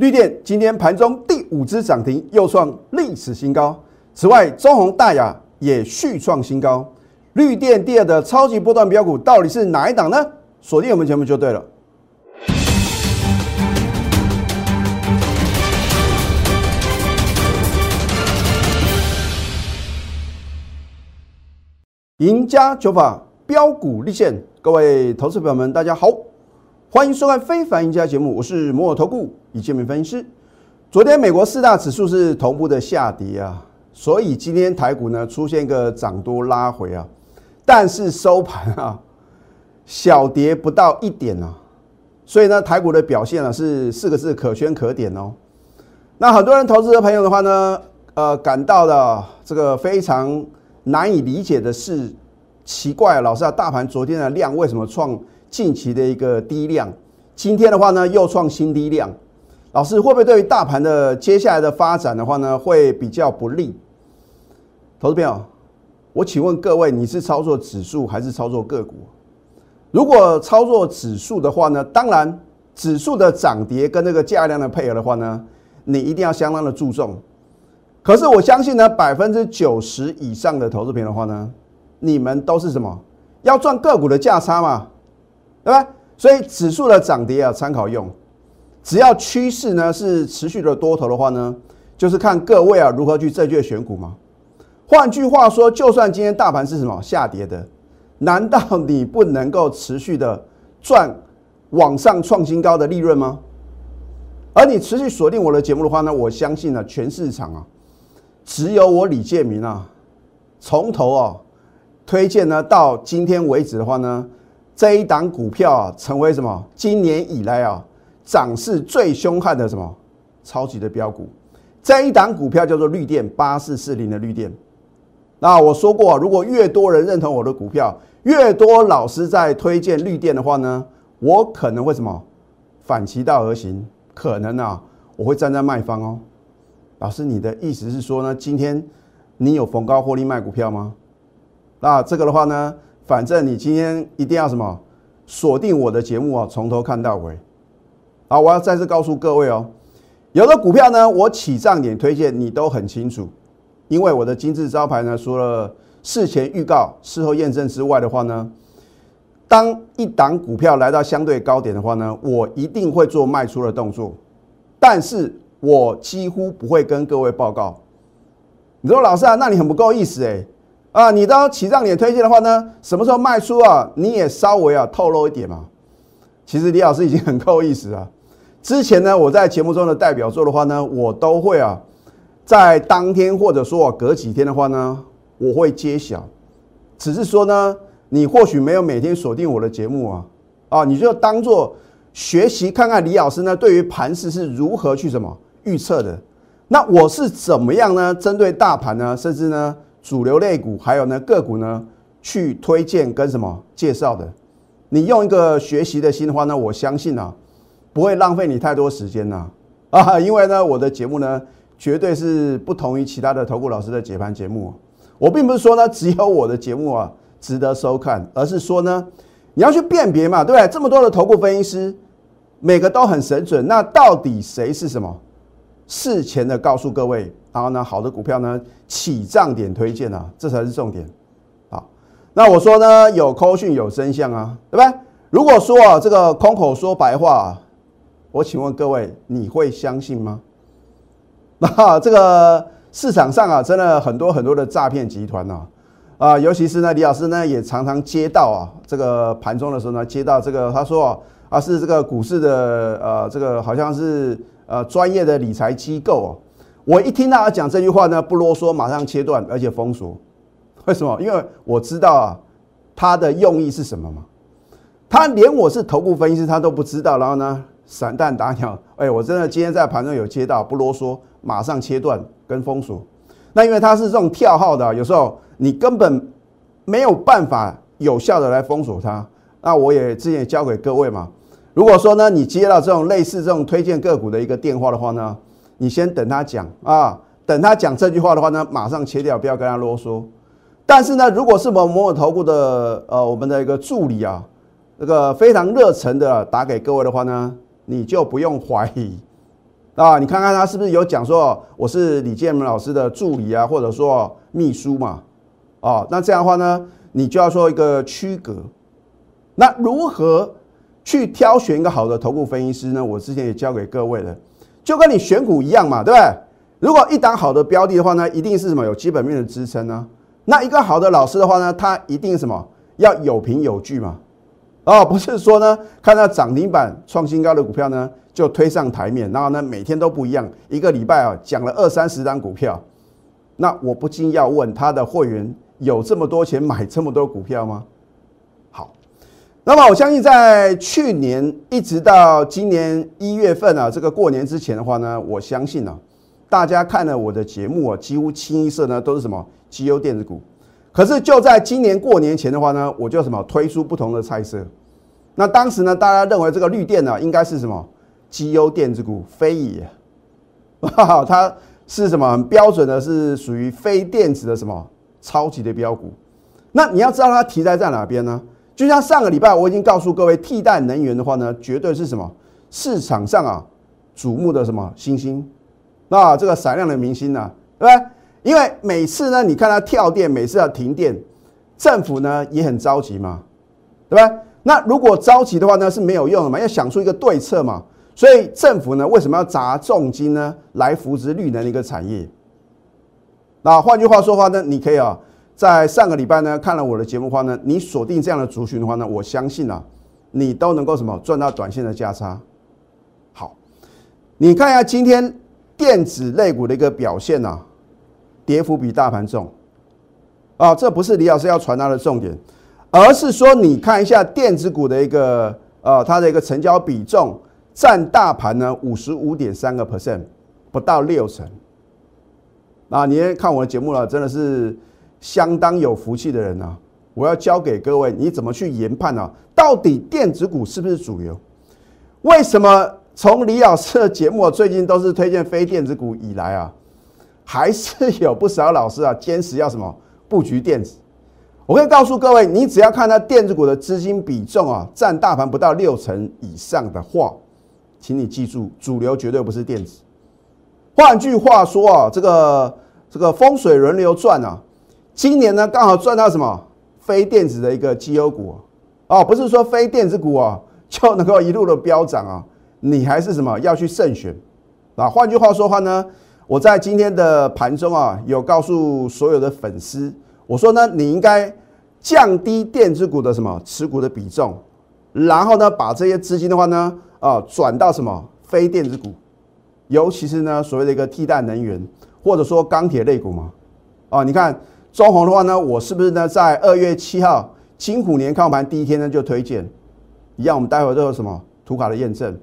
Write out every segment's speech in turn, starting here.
绿电今天盘中第五只涨停，又创历史新高。此外，中宏、大雅也续创新高。绿电第二的超级波段标股到底是哪一档呢？锁定我们节目就对了。赢家九法标股立现，各位投资朋友们，大家好，欢迎收看《非凡赢家》节目，我是摩尔投顾李建明分析师。昨天美国四大指数是同步的下跌啊，所以今天台股呢出现一个涨多拉回啊，但是收盘啊小跌不到一点啊，所以呢台股的表现呢是四个字可圈可点哦。那很多人投资的朋友的话呢，呃，感到了这个非常。难以理解的是，奇怪，老师啊，大盘昨天的量为什么创近期的一个低量？今天的话呢，又创新低量。老师会不会对于大盘的接下来的发展的话呢，会比较不利？投资朋友，我请问各位，你是操作指数还是操作个股？如果操作指数的话呢，当然指数的涨跌跟那个价量的配合的话呢，你一定要相当的注重。可是我相信呢，百分之九十以上的投资品的话呢，你们都是什么？要赚个股的价差嘛，对吧？所以指数的涨跌啊，参考用。只要趋势呢是持续的多头的话呢，就是看各位啊如何去正确选股嘛。换句话说，就算今天大盘是什么下跌的，难道你不能够持续的赚往上创新高的利润吗？而你持续锁定我的节目的话呢，我相信呢，全市场啊。只有我李建明啊，从头啊推荐呢到今天为止的话呢，这一档股票啊成为什么？今年以来啊涨势最凶悍的什么超级的标股？这一档股票叫做绿电八四四零的绿电。那我说过，如果越多人认同我的股票，越多老师在推荐绿电的话呢，我可能会什么反其道而行？可能啊，我会站在卖方哦。老师，你的意思是说呢？今天你有逢高获利卖股票吗？那这个的话呢，反正你今天一定要什么锁定我的节目啊，从头看到尾。好，我要再次告诉各位哦，有的股票呢，我起涨点推荐你都很清楚，因为我的金字招牌呢，除了事前预告、事后验证之外的话呢，当一档股票来到相对高点的话呢，我一定会做卖出的动作，但是。我几乎不会跟各位报告。你说老师啊，那你很不够意思哎啊！你当起涨点推荐的话呢，什么时候卖出啊？你也稍微啊透露一点嘛。其实李老师已经很够意思啊。之前呢，我在节目中的代表作的话呢，我都会啊，在当天或者说隔几天的话呢，我会揭晓。只是说呢，你或许没有每天锁定我的节目啊啊，你就当做学习看看李老师呢，对于盘势是如何去什么。预测的，那我是怎么样呢？针对大盘呢，甚至呢主流类股，还有呢个股呢，去推荐跟什么介绍的？你用一个学习的心的话呢，我相信啊，不会浪费你太多时间呐 啊！因为呢，我的节目呢，绝对是不同于其他的投顾老师的解盘节目。我并不是说呢，只有我的节目啊值得收看，而是说呢，你要去辨别嘛，对不对？这么多的投顾分析师，每个都很神准，那到底谁是什么？事前的告诉各位，然后呢，好的股票呢起涨点推荐啊，这才是重点。好，那我说呢，有扣讯有真相啊，对不对？如果说啊，这个空口说白话，我请问各位，你会相信吗？那 这个市场上啊，真的很多很多的诈骗集团呐，啊，尤其是呢，李老师呢也常常接到啊，这个盘中的时候呢，接到这个他说啊，是这个股市的呃，这个好像是。呃，专业的理财机构哦，我一听到他讲这句话呢，不啰嗦，马上切断，而且封锁。为什么？因为我知道啊，他的用意是什么嘛？他连我是头部分析师，他都不知道，然后呢，散弹打鸟。哎，我真的今天在盘中有接到，不啰嗦，马上切断跟封锁。那因为他是这种跳号的，有时候你根本没有办法有效的来封锁它。那我也之前也教给各位嘛。如果说呢，你接到这种类似这种推荐个股的一个电话的话呢，你先等他讲啊，等他讲这句话的话呢，马上切掉，不要跟他啰嗦。但是呢，如果是我们某某投顾的呃我们的一个助理啊，这个非常热忱的打给各位的话呢，你就不用怀疑啊，你看看他是不是有讲说我是李建明老师的助理啊，或者说秘书嘛？哦，那这样的话呢，你就要说一个区隔。那如何去挑选一个好的头部分析师呢？我之前也教给各位了，就跟你选股一样嘛，对不对？如果一档好的标的的话呢，一定是什么有基本面的支撑呢？那一个好的老师的话呢，他一定什么要有凭有据嘛？哦，不是说呢，看到涨停板创新高的股票呢，就推上台面，然后呢每天都不一样，一个礼拜啊讲了二三十张股票，那我不禁要问他的会员有这么多钱买这么多股票吗？那么我相信在去年一直到今年一月份啊，这个过年之前的话呢，我相信呢。大家看了我的节目啊，几乎清一色呢都是什么绩优电子股。可是就在今年过年前的话呢，我就什么推出不同的菜色。那当时呢，大家认为这个绿电呢应该是什么绩优电子股，非也。它是什么很标准的，是属于非电子的什么超级的标股。那你要知道它题材在哪边呢？就像上个礼拜我已经告诉各位，替代能源的话呢，绝对是什么市场上啊瞩目的什么新星。那这个闪亮的明星呢，对不对？因为每次呢，你看它跳电，每次要停电，政府呢也很着急嘛，对不对？那如果着急的话呢，是没有用的嘛，要想出一个对策嘛。所以政府呢，为什么要砸重金呢，来扶持绿能的一个产业？那换句话说话呢，你可以啊，在上个礼拜呢看了我的节目话呢，你锁定这样的族群的话呢，我相信啊，你都能够什么赚到短线的价差。好，你看一下今天。电子类股的一个表现呢，跌幅比大盘重啊，这不是李老师要传达的重点，而是说你看一下电子股的一个呃它的一个成交比重占大盘呢五十五点三个 percent，不到六成。啊，你看我的节目了，真的是相当有福气的人啊！我要教给各位，你怎么去研判呢？到底电子股是不是主流？为什么？从李老师的节目最近都是推荐非电子股以来啊，还是有不少老师啊坚持要什么布局电子。我可以告诉各位，你只要看它电子股的资金比重啊，占大盘不到六成以上的话，请你记住，主流绝对不是电子。换句话说啊，这个这个风水轮流转啊，今年呢刚好赚到什么非电子的一个绩优股哦，不是说非电子股哦 就能够一路的飙涨啊。你还是什么要去慎选啊？换句话说话呢，我在今天的盘中啊，有告诉所有的粉丝，我说呢，你应该降低电子股的什么持股的比重，然后呢，把这些资金的话呢，啊，转到什么非电子股，尤其是呢，所谓的一个替代能源或者说钢铁类股嘛。啊，你看中红的话呢，我是不是呢，在二月七号金虎年开盘第一天呢就推荐，一样，我们待会都有什么图卡的验证。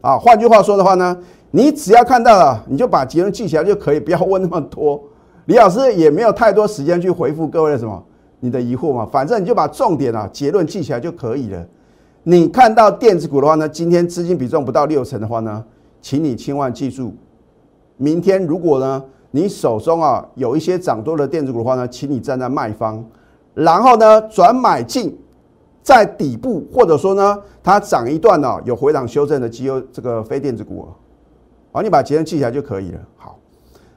啊，换句话说的话呢，你只要看到了，你就把结论记起来就可以，不要问那么多。李老师也没有太多时间去回复各位的什么你的疑惑嘛，反正你就把重点啊结论记起来就可以了。你看到电子股的话呢，今天资金比重不到六成的话呢，请你千万记住，明天如果呢你手中啊有一些涨多的电子股的话呢，请你站在卖方，然后呢转买进。在底部，或者说呢，它涨一段呢，有回档修正的绩优这个非电子股啊，好，你把结论记起来就可以了。好，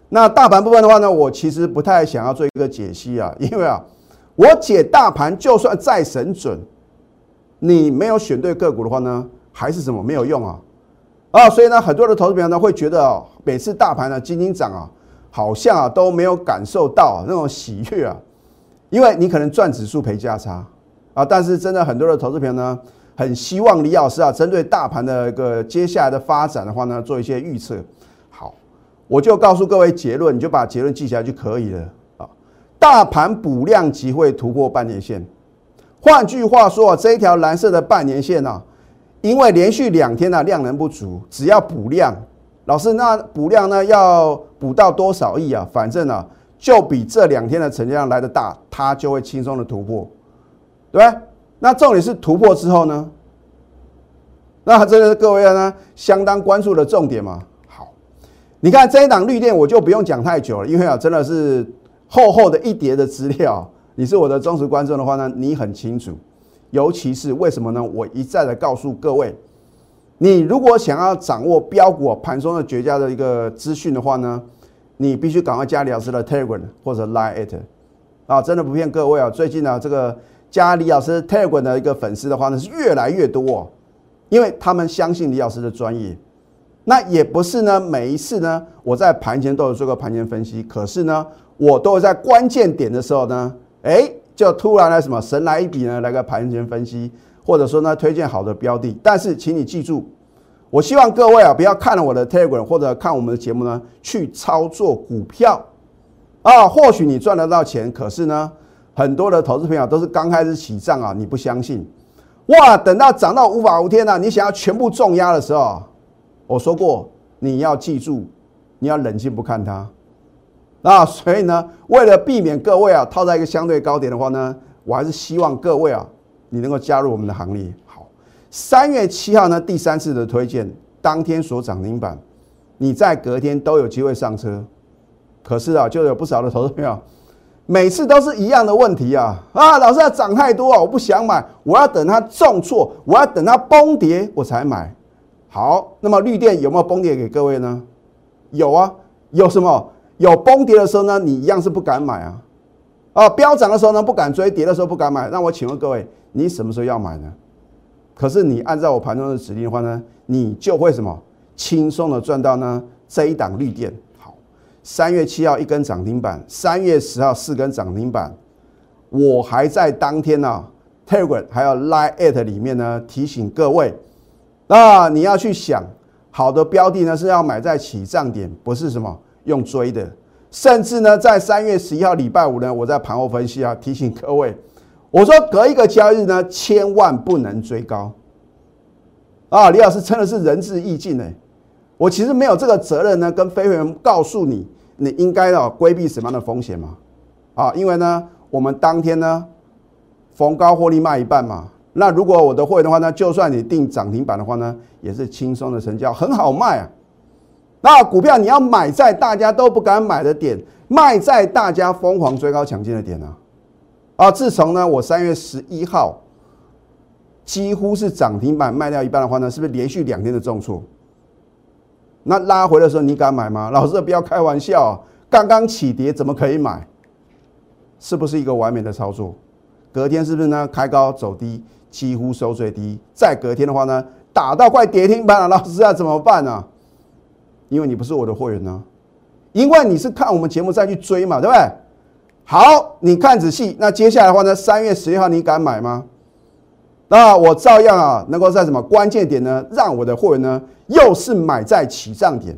那大盘部分的话呢，我其实不太想要做一个解析啊，因为啊，我解大盘就算再神准，你没有选对个股的话呢，还是什么没有用啊啊，所以呢，很多的投资朋友呢会觉得啊，每次大盘呢今天涨啊，好像啊都没有感受到那种喜悦啊，因为你可能赚指数赔价差。啊，但是真的很多的投资朋友呢，很希望李老师啊，针对大盘的一个接下来的发展的话呢，做一些预测。好，我就告诉各位结论，你就把结论记下来就可以了啊。大盘补量即会突破半年线，换句话说啊，这一条蓝色的半年线呢，因为连续两天呢量能不足，只要补量，老师那补量呢要补到多少亿啊？反正呢就比这两天的成交量来的大，它就会轻松的突破。对吧？那重点是突破之后呢？那这个各位呢，相当关注的重点嘛。好，你看这一档绿电，我就不用讲太久了，因为啊，真的是厚厚的一叠的资料。你是我的忠实观众的话呢，你很清楚。尤其是为什么呢？我一再的告诉各位，你如果想要掌握标股盘中的绝佳的一个资讯的话呢，你必须赶快加李老师的 Telegram 或者 Line it 啊，真的不骗各位啊，最近呢这个加李老师 Telegram 的一个粉丝的话呢是越来越多，因为他们相信李老师的专业。那也不是呢，每一次呢我在盘前都有做个盘前分析，可是呢我都会在关键点的时候呢，哎，就突然来什么神来一笔呢，来个盘前分析。或者说呢，推荐好的标的，但是请你记住，我希望各位啊，不要看了我的 Telegram 或者看我们的节目呢，去操作股票啊。或许你赚得到钱，可是呢，很多的投资朋友都是刚开始起账啊，你不相信，哇，等到涨到无法无天了，你想要全部重压的时候，我说过你要记住，你要冷静不看它啊。所以呢，为了避免各位啊套在一个相对高点的话呢，我还是希望各位啊。你能够加入我们的行列，好。三月七号呢，第三次的推荐，当天所涨停板，你在隔天都有机会上车。可是啊，就有不少的投资朋友，每次都是一样的问题啊啊！老师要涨太多啊，我不想买，我要等它重挫，我要等它崩跌我才买。好，那么绿电有没有崩跌给各位呢？有啊，有什么？有崩跌的时候呢，你一样是不敢买啊。啊，飙涨的时候呢不敢追，跌的时候不敢买。那我请问各位，你什么时候要买呢？可是你按照我盘中的指令的话呢，你就会什么轻松的赚到呢这一档绿电。好，三月七号一根涨停板，三月十号四根涨停板，我还在当天呢，Telegram 还有 Line at 里面呢提醒各位，那你要去想好的标的呢是要买在起涨点，不是什么用追的。甚至呢，在三月十一号礼拜五呢，我在盘后分析啊，提醒各位，我说隔一个交易日呢，千万不能追高。啊，李老师真的是仁至义尽哎，我其实没有这个责任呢，跟飞员告诉你，你应该要规避什么样的风险嘛？啊，因为呢，我们当天呢，逢高获利卖一半嘛。那如果我的会的话呢，就算你定涨停板的话呢，也是轻松的成交，很好卖啊。那股票你要买在大家都不敢买的点，卖在大家疯狂追高抢进的点啊！啊，自从呢我三月十一号几乎是涨停板卖掉一半的话呢，是不是连续两天的重挫？那拉回的时候你敢买吗？老师不要开玩笑，刚刚起跌怎么可以买？是不是一个完美的操作？隔天是不是呢开高走低，几乎收最低？再隔天的话呢，打到快跌停板了，老师要怎么办呢？因为你不是我的会员呢，因为你是看我们节目再去追嘛，对不对？好，你看仔细，那接下来的话呢，三月十一号你敢买吗？那我照样啊，能够在什么关键点呢，让我的会员呢，又是买在起涨点。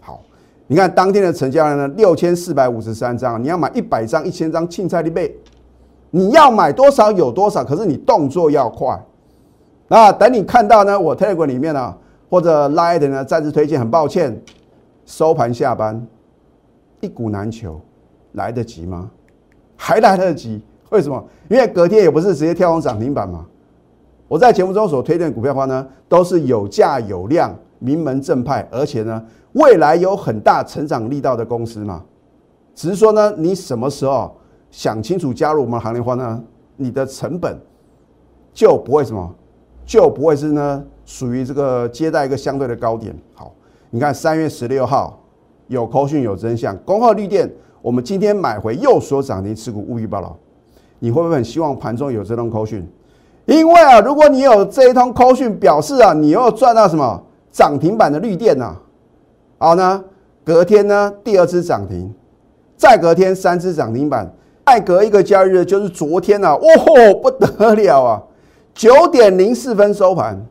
好，你看当天的成交量呢，六千四百五十三张，你要买一百张、一千张，青菜的倍，你要买多少有多少，可是你动作要快。那等你看到呢，我 Telegram 里面呢。或者拉的呢？再次推荐，很抱歉，收盘下班，一股难求，来得及吗？还来得及？为什么？因为隔天也不是直接跳空涨停板嘛。我在节目中所推荐的股票的话呢，都是有价有量、名门正派，而且呢，未来有很大成长力道的公司嘛。只是说呢，你什么时候想清楚加入我们行列话呢，你的成本就不会什么，就不会是呢。属于这个接待一个相对的高点。好，你看三月十六号有扣讯有真相，恭贺绿电，我们今天买回又说涨停持股务必报道。你会不会很希望盘中有这通扣讯？因为啊，如果你有这一通扣讯，表示啊，你又赚到什么涨停板的绿电呐？好呢，隔天呢第二次涨停，再隔天三次涨停板，再隔一个交易日就是昨天呐，哦，不得了啊，九点零四分收盘。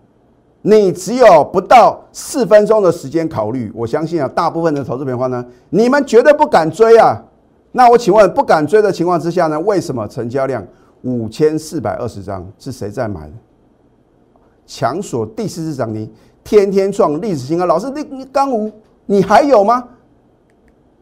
你只有不到四分钟的时间考虑，我相信啊，大部分的投资朋友呢，你们绝对不敢追啊。那我请问，不敢追的情况之下呢，为什么成交量五千四百二十张是谁在买的？强索第四次涨停，天天创历史新高。老师，你你刚五，你还有吗？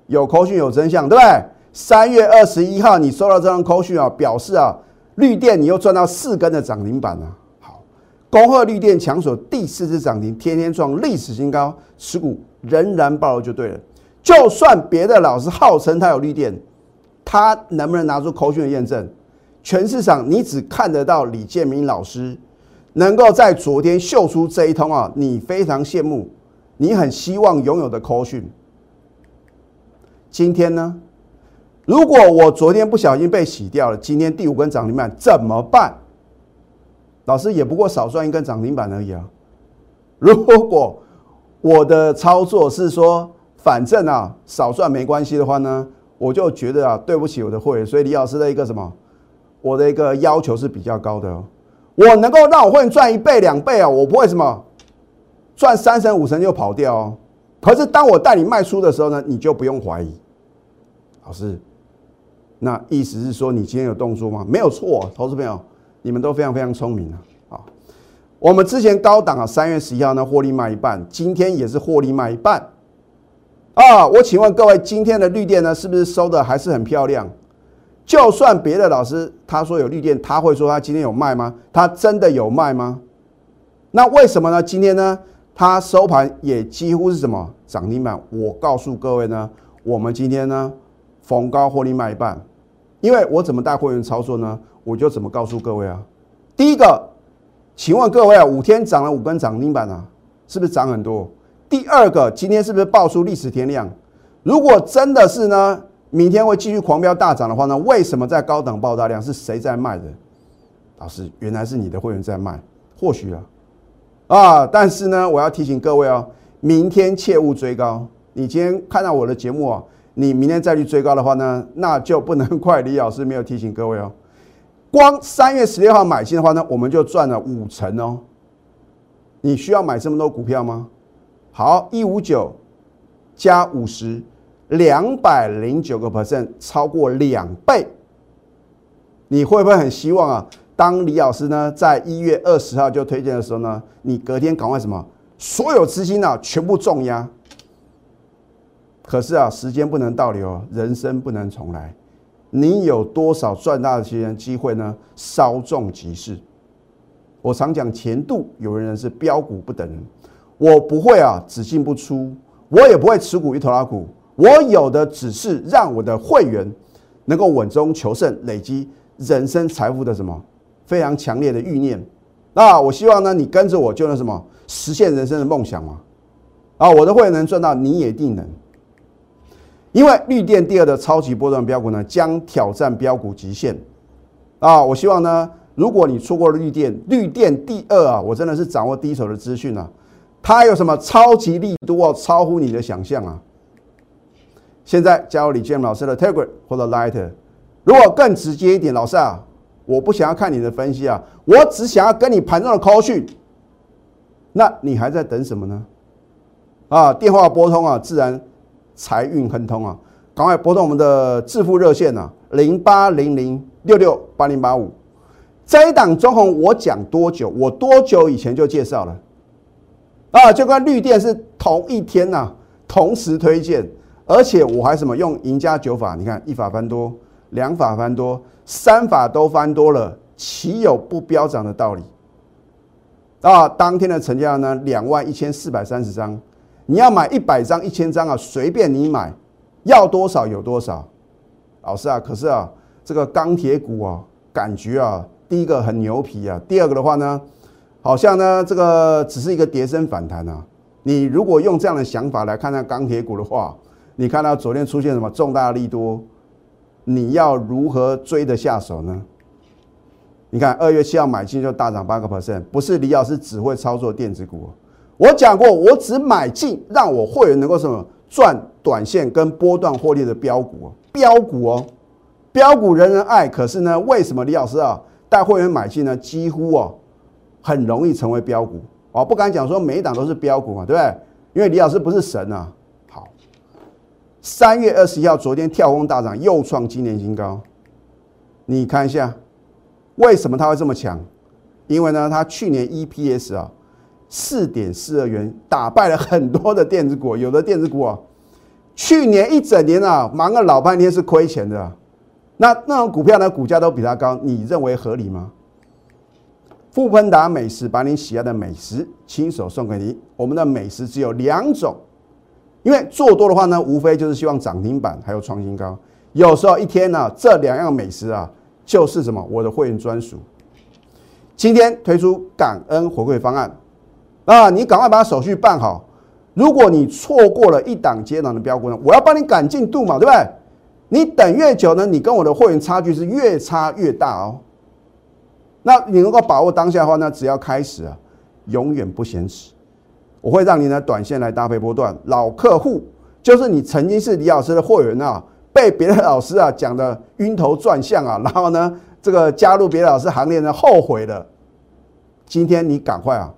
有口讯有真相，对不对？三月二十一号你收到这张口讯啊，表示啊，绿电你又赚到四根的涨停板了。好恭贺绿电强锁第四次涨停，天天创历史新高，持股仍然爆了就对了。就算别的老师号称他有绿电，他能不能拿出口讯的验证？全市场你只看得到李建明老师能够在昨天秀出这一通啊，你非常羡慕，你很希望拥有的扣讯。今天呢？如果我昨天不小心被洗掉了，今天第五根涨停板怎么办？老师也不过少赚一根涨停板而已啊。如果我的操作是说，反正啊少赚没关系的话呢，我就觉得啊对不起我的会员，所以李老师的一个什么，我的一个要求是比较高的哦。我能够让我会员赚一倍两倍啊，我不会什么赚三成五成就跑掉哦。可是当我带你卖出的时候呢，你就不用怀疑，老师。那意思是说，你今天有动作吗？没有错，投资朋友，你们都非常非常聪明啊！好，我们之前高档啊，三月十一号呢获利卖一半，今天也是获利卖一半啊。我请问各位，今天的绿电呢，是不是收的还是很漂亮？就算别的老师他说有绿电，他会说他今天有卖吗？他真的有卖吗？那为什么呢？今天呢，它收盘也几乎是什么涨停板？我告诉各位呢，我们今天呢。逢高获利卖一半，因为我怎么带会员操作呢？我就怎么告诉各位啊。第一个，请问各位啊，五天涨了五根涨停板啊，是不是涨很多？第二个，今天是不是爆出历史天量？如果真的是呢，明天会继续狂飙大涨的话呢？为什么在高档爆大量？是谁在卖的？老师，原来是你的会员在卖，或许啊，啊，但是呢，我要提醒各位哦，明天切勿追高。你今天看到我的节目啊？你明天再去追高的话呢，那就不能怪李老师没有提醒各位哦。光三月十六号买进的话呢，我们就赚了五成哦。你需要买这么多股票吗？好，一五九加五十，两百零九个 percent，超过两倍。你会不会很希望啊？当李老师呢在一月二十号就推荐的时候呢，你隔天赶快什么？所有资金啊全部重压。可是啊，时间不能倒流，人生不能重来。你有多少赚大钱机会呢？稍纵即逝。我常讲前度有人是标股不等人，我不会啊只进不出，我也不会持股一头拉股。我有的只是让我的会员能够稳中求胜，累积人生财富的什么非常强烈的欲念。那我希望呢，你跟着我就能什么实现人生的梦想嘛？啊，我的会员能赚到，你也一定能。因为绿电第二的超级波段标股呢，将挑战标股极限啊！我希望呢，如果你错过了绿电，绿电第二啊，我真的是掌握第一手的资讯啊，它有什么超级力度哦，超乎你的想象啊！现在加入李建老师的 Telegram 或者 Lighter，如果更直接一点，老师啊，我不想要看你的分析啊，我只想要跟你盘中的 call 讯，那你还在等什么呢？啊，电话拨通啊，自然。财运亨通啊！赶快拨通我们的致富热线啊，零八零零六六八零八五。这一档中红我讲多久？我多久以前就介绍了啊？就跟绿电是同一天呐，同时推荐，而且我还什么用赢家九法？你看一法翻多，两法翻多，三法都翻多了，岂有不飙涨的道理？啊，当天的成交量呢，两万一千四百三十张。你要买一百张、一千张啊，随便你买，要多少有多少。老师啊，可是啊，这个钢铁股啊，感觉啊，第一个很牛皮啊，第二个的话呢，好像呢，这个只是一个跌升反弹啊。你如果用这样的想法来看待钢铁股的话，你看到昨天出现什么重大利多，你要如何追得下手呢？你看二月七号买进就大涨八个 percent，不是李老师只会操作电子股。我讲过，我只买进让我会员能够什么赚短线跟波段获利的标股哦，标股哦，标股人人爱。可是呢，为什么李老师啊带会员买进呢？几乎哦很容易成为标股哦，不敢讲说每一档都是标股嘛，对不对？因为李老师不是神啊。好，三月二十一号，昨天跳空大涨，又创今年新高。你看一下，为什么它会这么强？因为呢，它去年 EPS 啊。四点四二元打败了很多的电子股，有的电子股啊，去年一整年啊忙了老半天是亏钱的，那那种股票呢股价都比它高，你认为合理吗？富喷达美食把你喜爱的美食亲手送给你，我们的美食只有两种，因为做多的话呢，无非就是希望涨停板还有创新高，有时候一天呢这两样美食啊就是什么？我的会员专属。今天推出感恩回馈方案，啊，你赶快把手续办好。如果你错过了一档接档的标股呢，我要帮你赶进度嘛，对不对？你等越久呢，你跟我的会员差距是越差越大哦。那你能够把握当下的话那，只要开始啊，永远不嫌迟。我会让你呢短线来搭配波段，老客户就是你曾经是李老师的会员啊，被别的老师啊讲的晕头转向啊，然后呢这个加入别的老师行列呢后悔了。今天你赶快啊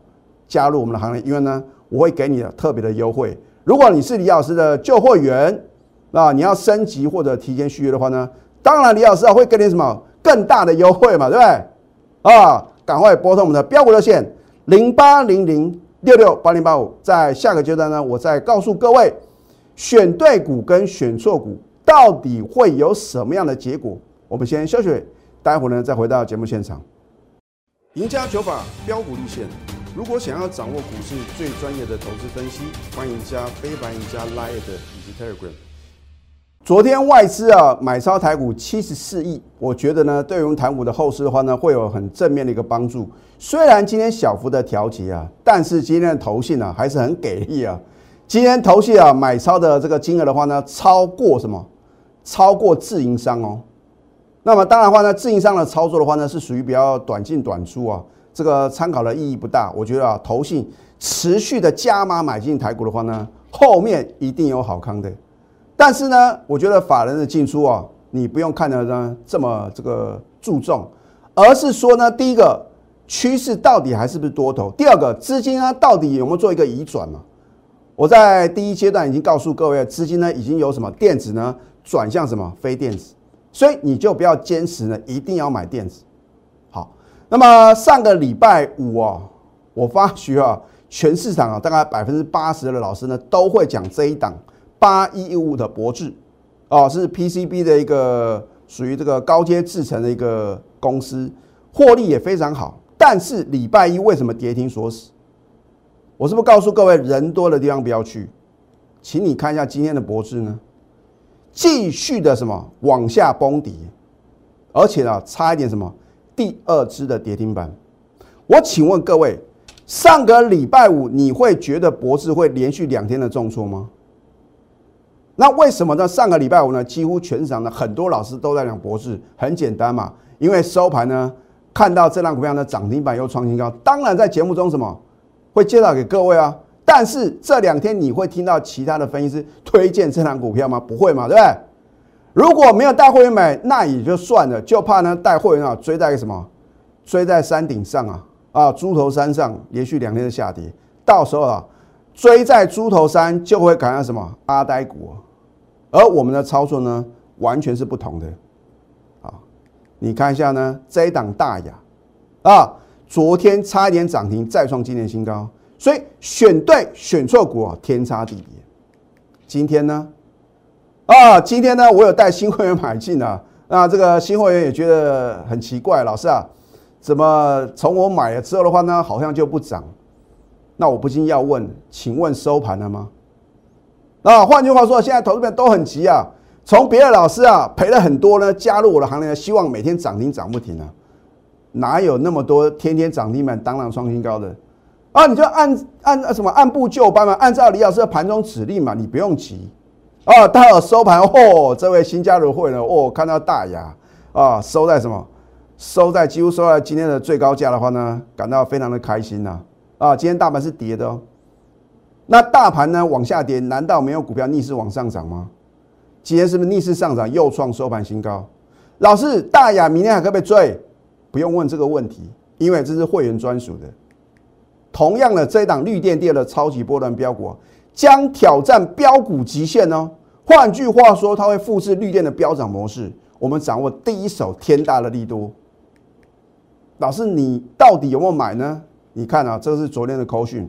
加入我们的行列，因为呢我会给你特别的优惠。如果你是李老师的旧会员，那你要升级或者提前续约的话呢，当然李老师啊会给你什么更大的优惠嘛，对不对？啊，赶快拨通我们的标股热线零八零零六六八零八五，在下个阶段呢，我再告诉各位，选对股跟选错股到底会有什么样的结果？我们先休息，待会儿呢再回到节目现场。赢家九法标股立线，如果想要掌握股市最专业的投资分析，欢迎加非凡、赢家 Line 以及 Telegram。昨天外资啊买超台股七十四亿，我觉得呢，对于我们台股的后市的话呢，会有很正面的一个帮助。虽然今天小幅的调节啊，但是今天的投信呢还是很给力啊。今天投信啊买超的这个金额的话呢，超过什么？超过自营商哦。那么当然话呢，自营商的操作的话呢，是属于比较短进短出啊，这个参考的意义不大。我觉得啊，投信持续的加码买进台股的话呢，后面一定有好康的。但是呢，我觉得法人的进出啊，你不用看的呢这么这个注重，而是说呢，第一个趋势到底还是不是多头？第二个资金呢到底有没有做一个移转嘛？我在第一阶段已经告诉各位，资金呢已经有什么电子呢转向什么非电子，所以你就不要坚持呢一定要买电子。那么上个礼拜五啊，我发觉啊，全市场啊大概百分之八十的老师呢都会讲这一档。八一五的博智，哦，是 PCB 的一个属于这个高阶制程的一个公司，获利也非常好。但是礼拜一为什么跌停锁死？我是不是告诉各位，人多的地方不要去？请你看一下今天的博智呢，继续的什么往下崩底，而且呢，差一点什么第二支的跌停板。我请问各位，上个礼拜五你会觉得博智会连续两天的重挫吗？那为什么呢？上个礼拜五呢，几乎全场的很多老师都在讲博士，很简单嘛，因为收盘呢看到这档股票的涨停板又创新高，当然在节目中什么会介绍给各位啊。但是这两天你会听到其他的分析师推荐这档股票吗？不会嘛，对不对？如果没有带会员买，那也就算了，就怕呢带会员啊追在什么？追在山顶上啊啊，猪头山上连续两天的下跌，到时候啊追在猪头山就会赶上什么阿呆股。而我们的操作呢，完全是不同的。啊，你看一下呢，这一档大雅啊，昨天差一点涨停，再创今年新高。所以选对选错股啊，天差地别。今天呢，啊，今天呢，我有带新会员买进啊，那这个新会员也觉得很奇怪，老师啊，怎么从我买了之后的话呢，好像就不涨？那我不禁要问，请问收盘了吗？那换句话说，现在投资人都很急啊，从别的老师啊赔了很多呢，加入我的行列，希望每天涨停涨不停啊，哪有那么多天天涨停板、当当创新高的啊？你就按按什么按部就班嘛，按照李老师的盘中指令嘛，你不用急啊。待会收盘哦，这位新加入会呢，哦，看到大牙啊，收在什么？收在几乎收在今天的最高价的话呢，感到非常的开心呐啊！今天大盘是跌的哦。那大盘呢往下跌，难道没有股票逆势往上涨吗？今天是不是逆势上涨，又创收盘新高？老师，大雅明天还可不可以追？不用问这个问题，因为这是会员专属的。同样的，这一档绿电跌的超级波段标股将挑战标股极限哦。换句话说，它会复制绿电的飙涨模式。我们掌握第一手天大的力度。老师，你到底有没有买呢？你看啊，这是昨天的扣讯。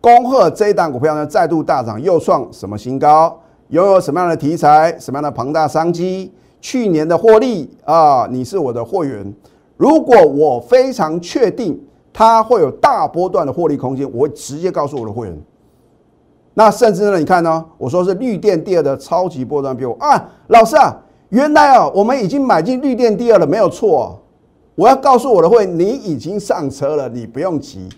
恭贺这一档股票呢再度大涨，又创什么新高？拥有什么样的题材？什么样的庞大商机？去年的获利啊，你是我的会员。如果我非常确定它会有大波段的获利空间，我会直接告诉我的会员。那甚至呢，你看呢，我说是绿电第二的超级波段标啊，老师啊，原来啊，我们已经买进绿电第二了，没有错。我要告诉我的会，你已经上车了，你不用急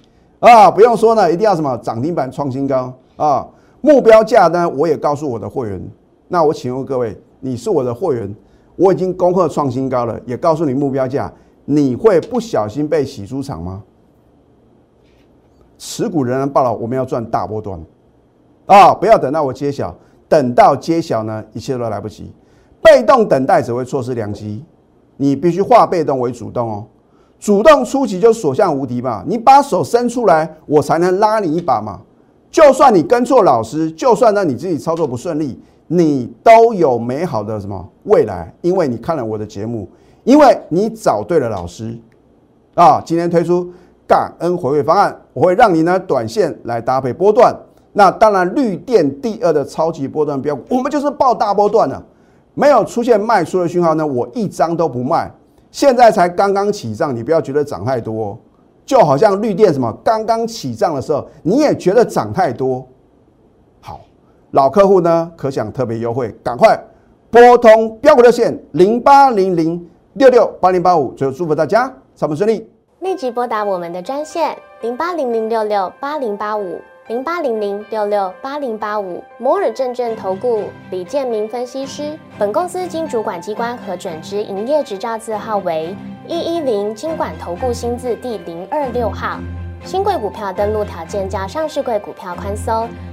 啊，不用说呢，一定要什么涨停板创新高啊，目标价呢，我也告诉我的会员。那我请问各位，你是我的会员，我已经攻克创新高了，也告诉你目标价，你会不小心被洗出场吗？持股仍然爆了，我们要赚大波段啊！不要等到我揭晓，等到揭晓呢，一切都来不及。被动等待只会错失良机，你必须化被动为主动哦。主动出击就所向无敌嘛，你把手伸出来，我才能拉你一把嘛。就算你跟错老师，就算呢你自己操作不顺利，你都有美好的什么未来，因为你看了我的节目，因为你找对了老师啊。今天推出感恩回馈方案，我会让你呢短线来搭配波段。那当然绿电第二的超级波段标我们就是报大波段的。没有出现卖出的讯号呢，我一张都不卖。现在才刚刚起涨，你不要觉得涨太多，就好像绿电什么刚刚起涨的时候，你也觉得涨太多。好，老客户呢可想特别优惠，赶快拨通标股热线零八零零六六八零八五，最后祝福大家上班顺利，立即拨打我们的专线零八零零六六八零八五。零八零零六六八零八五摩尔证券投顾李建明分析师，本公司经主管机关核准之营业执照字号为一一零经管投顾新字第零二六号。新贵股票登录条件较上市贵股票宽松，